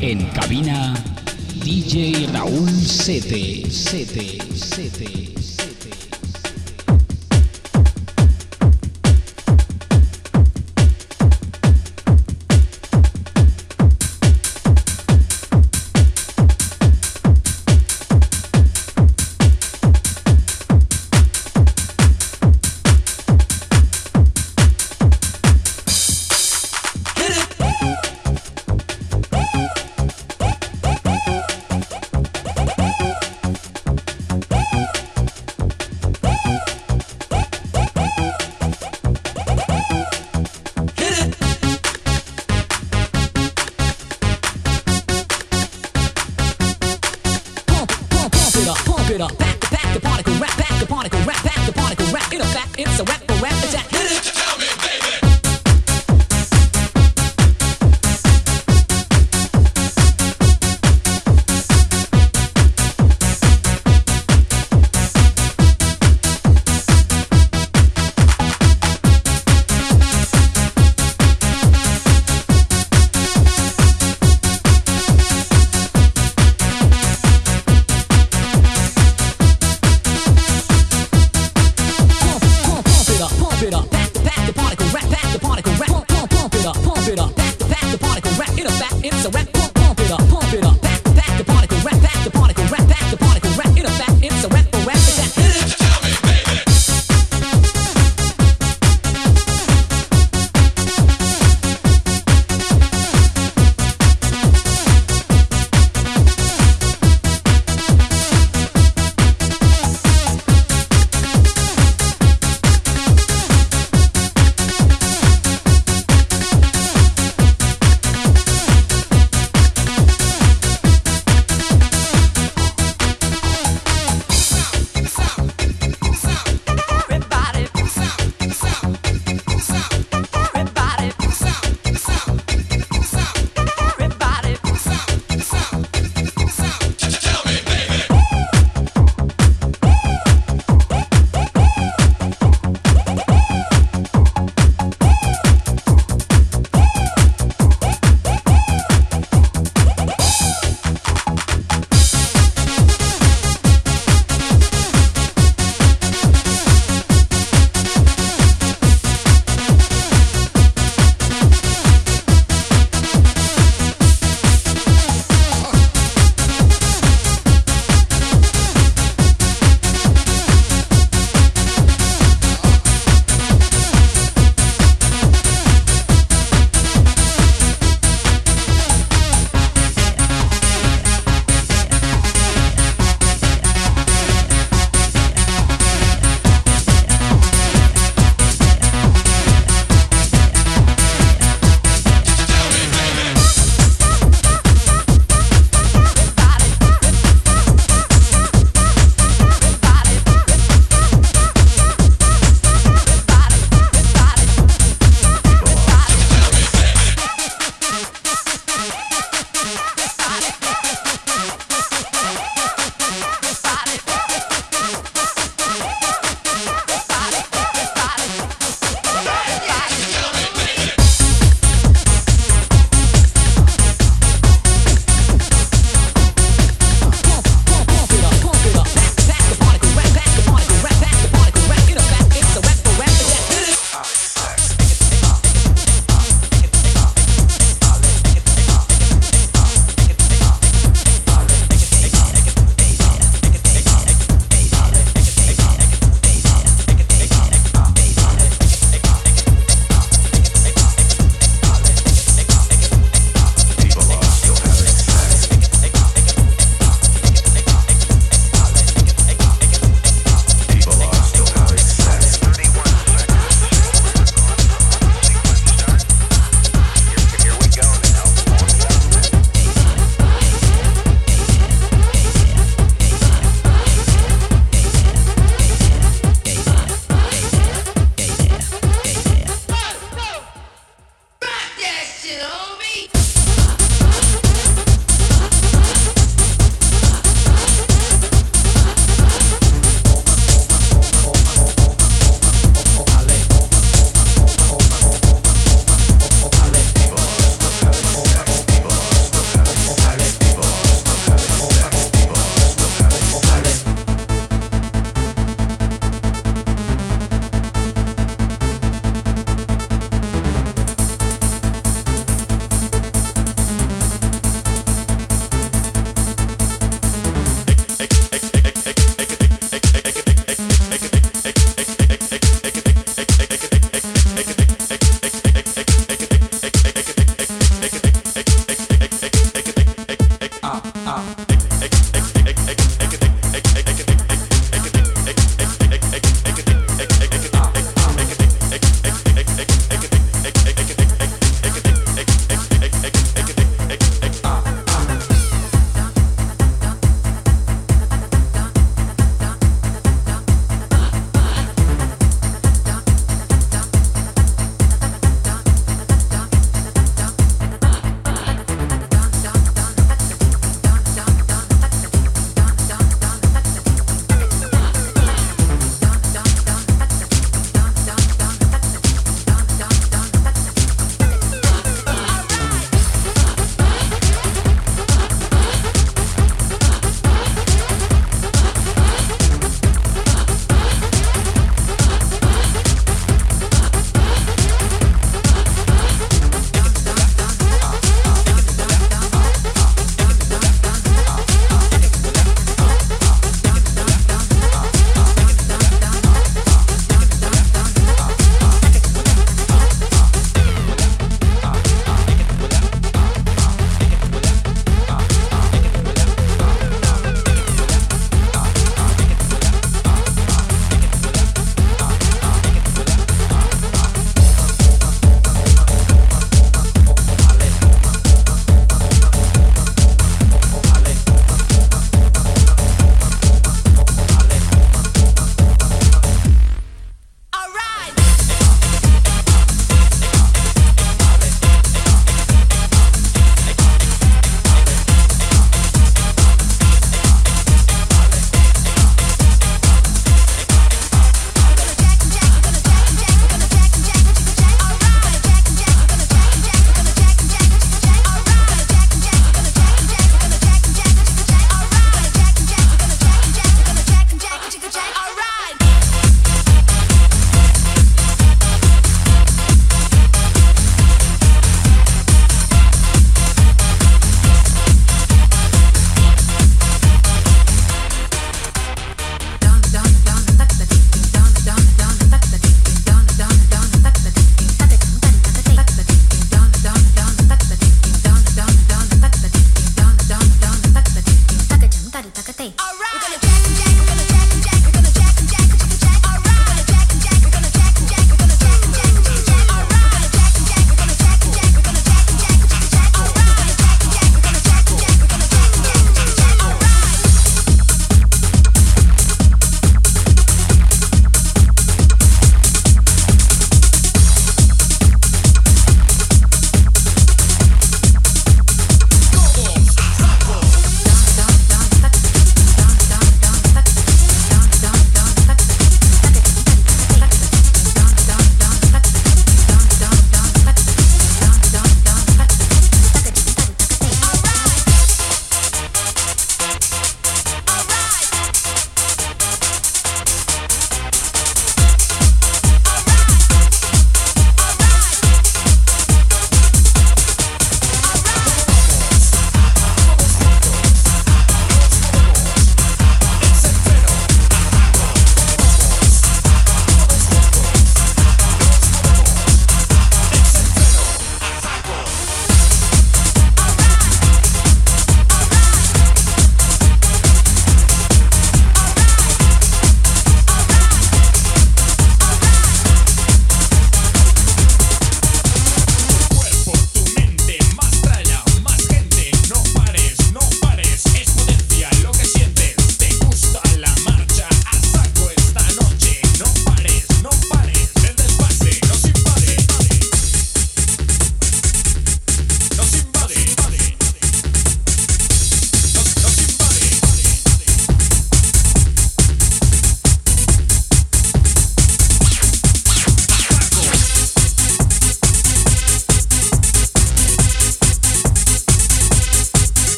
En cabina, DJ Raúl Sete, Sete, Sete.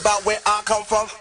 About where I come from.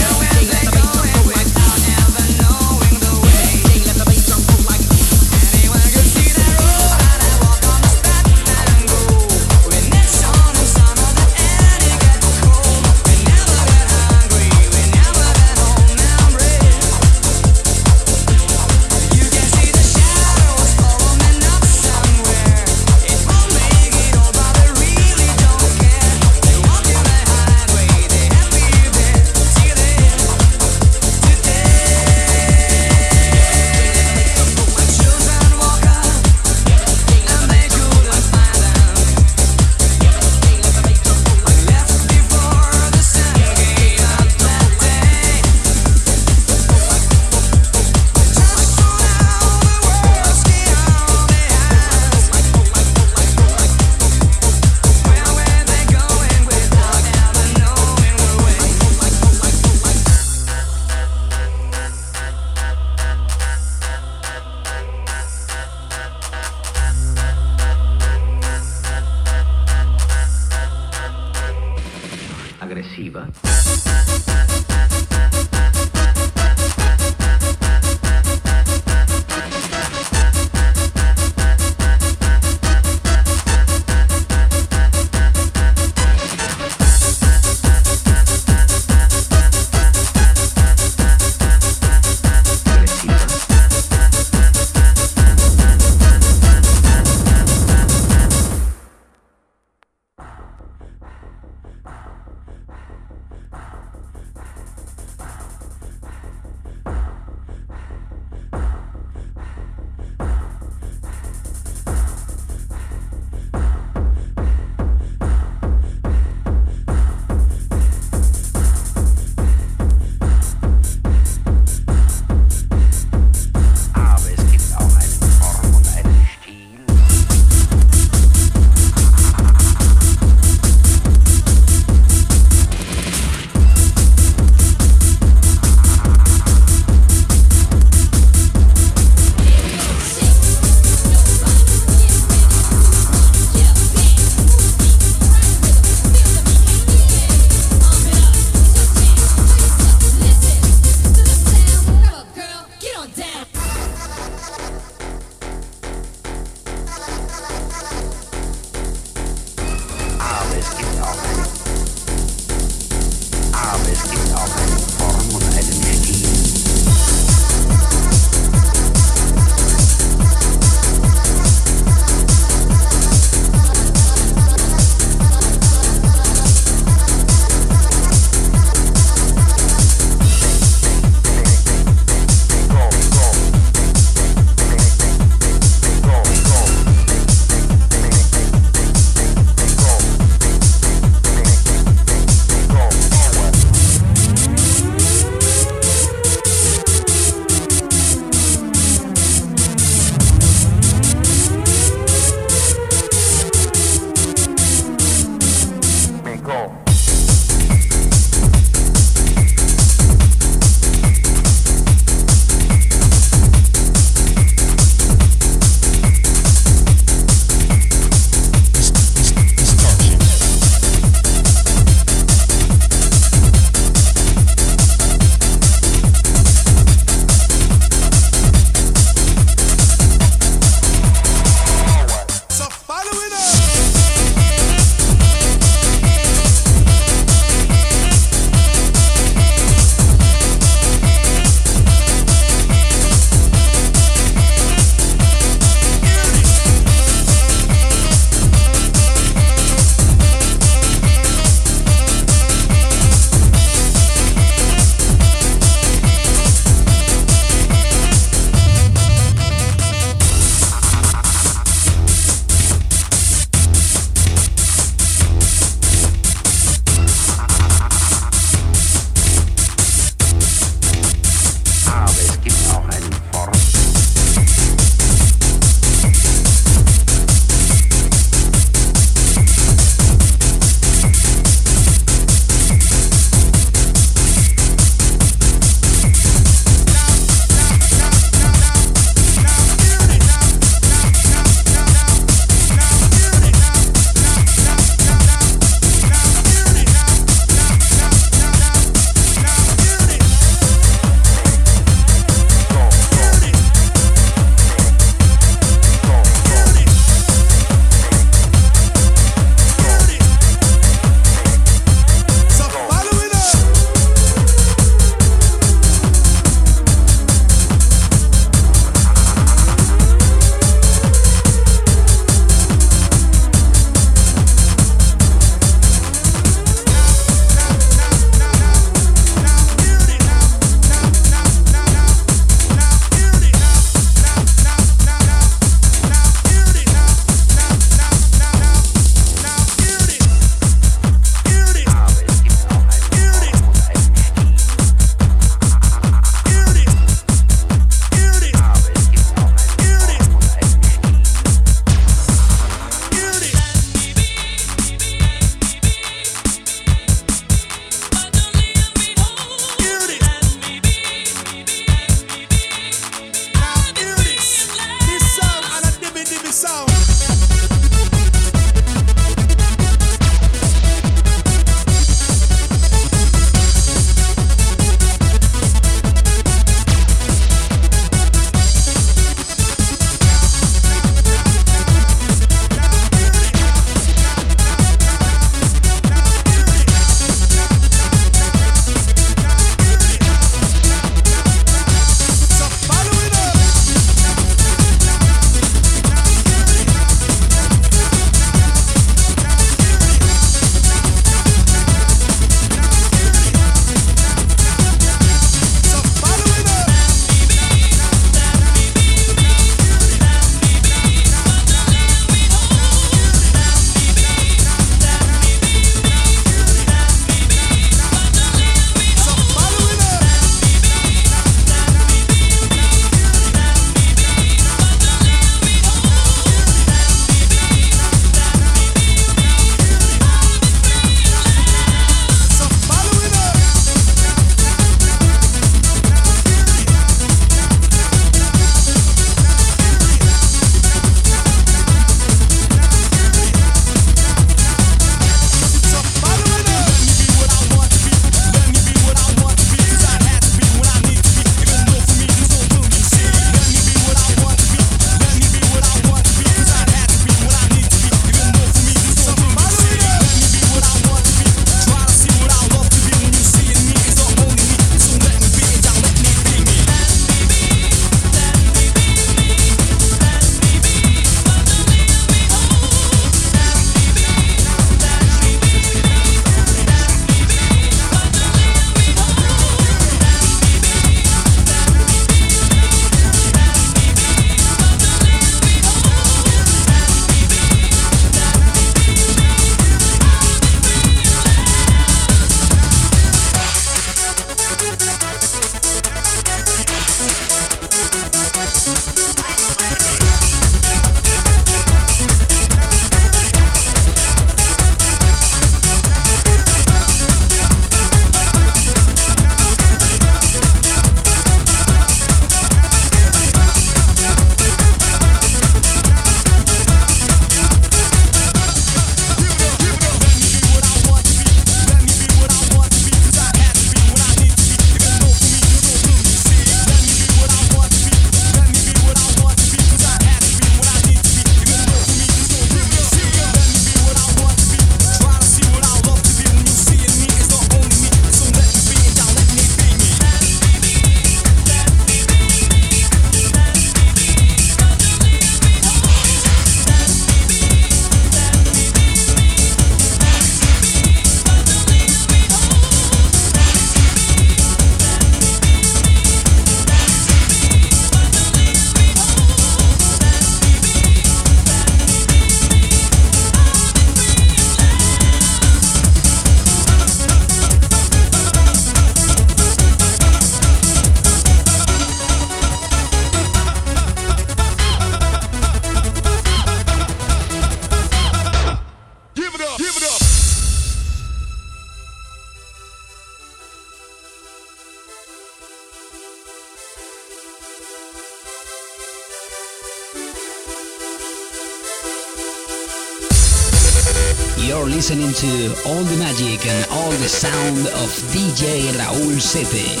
To all the magic and all the sound of DJ Raúl Sete.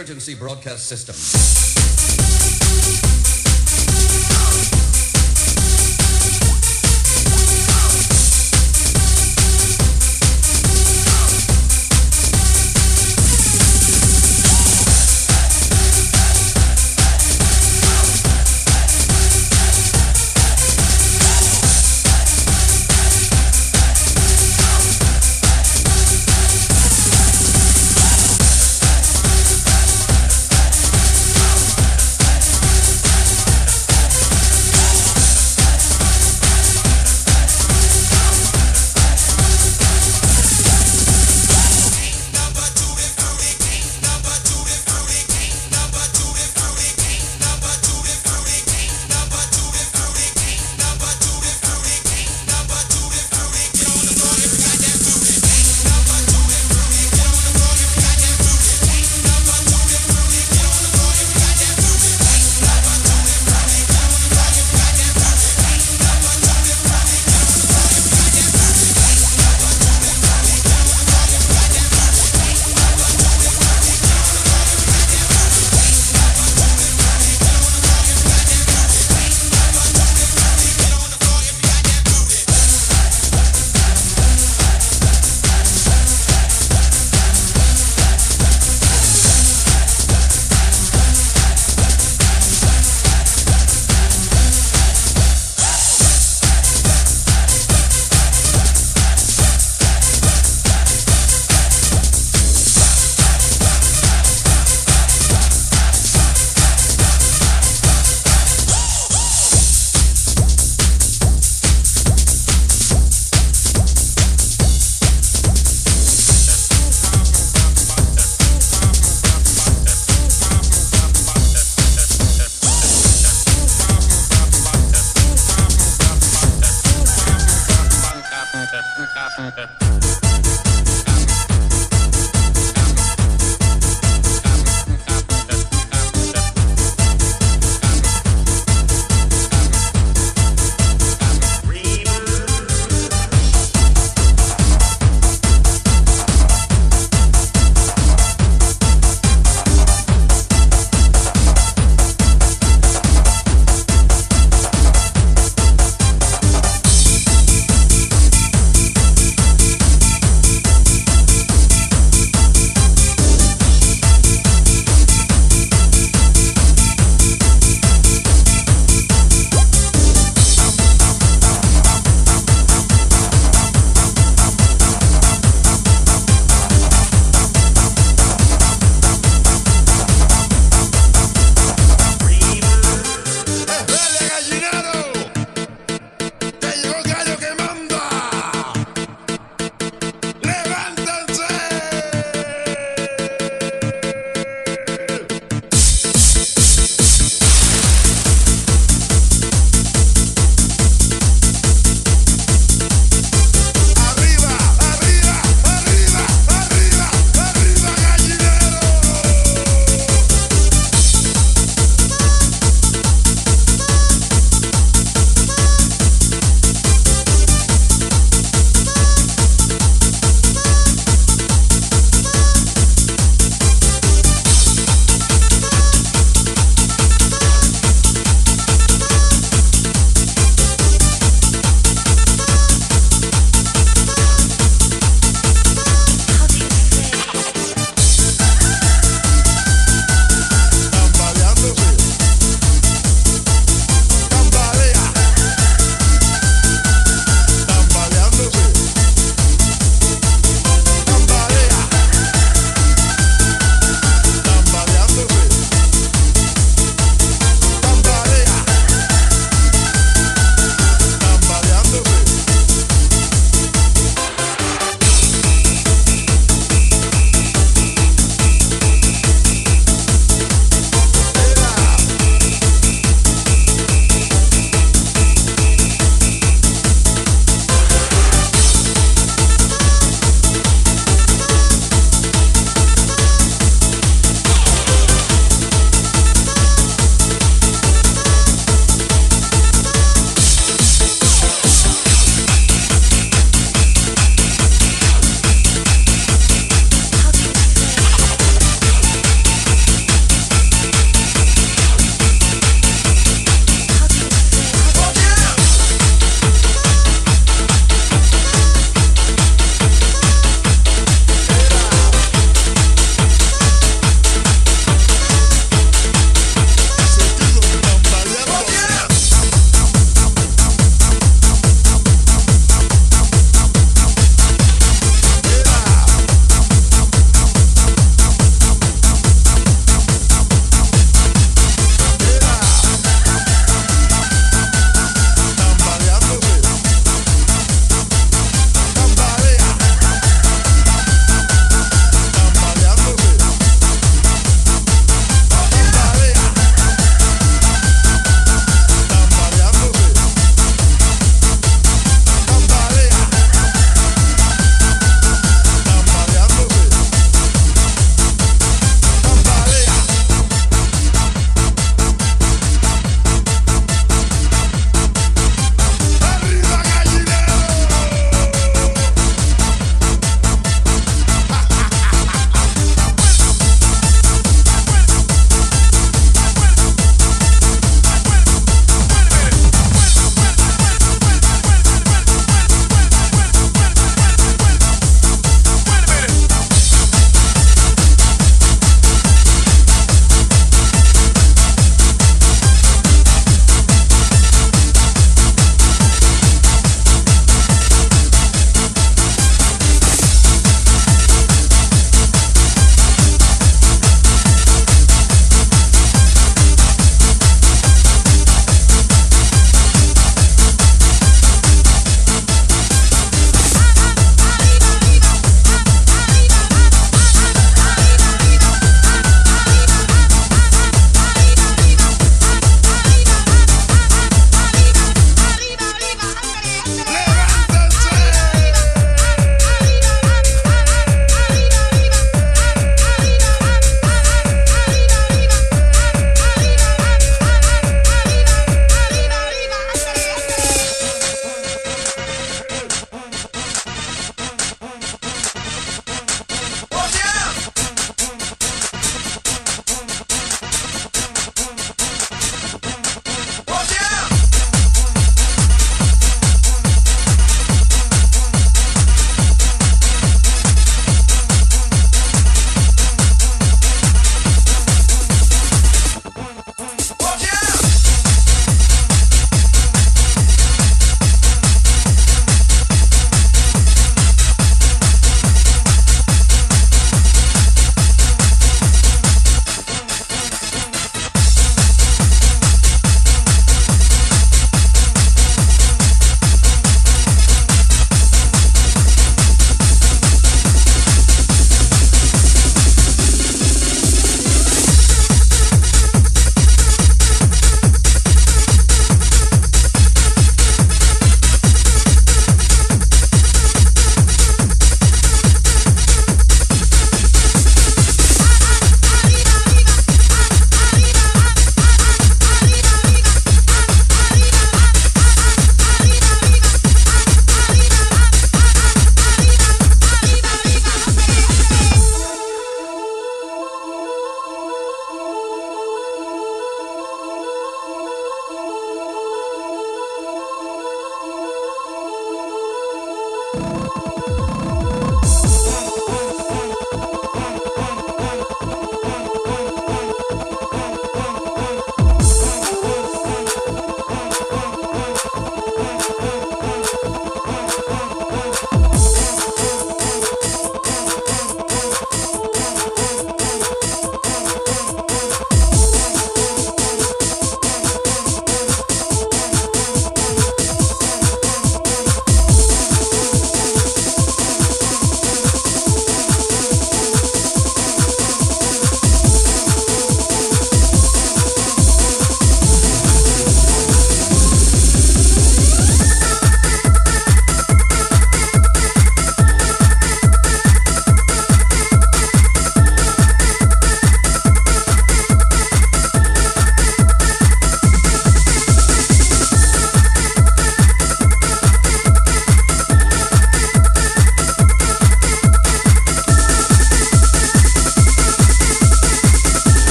Emergency broadcast system.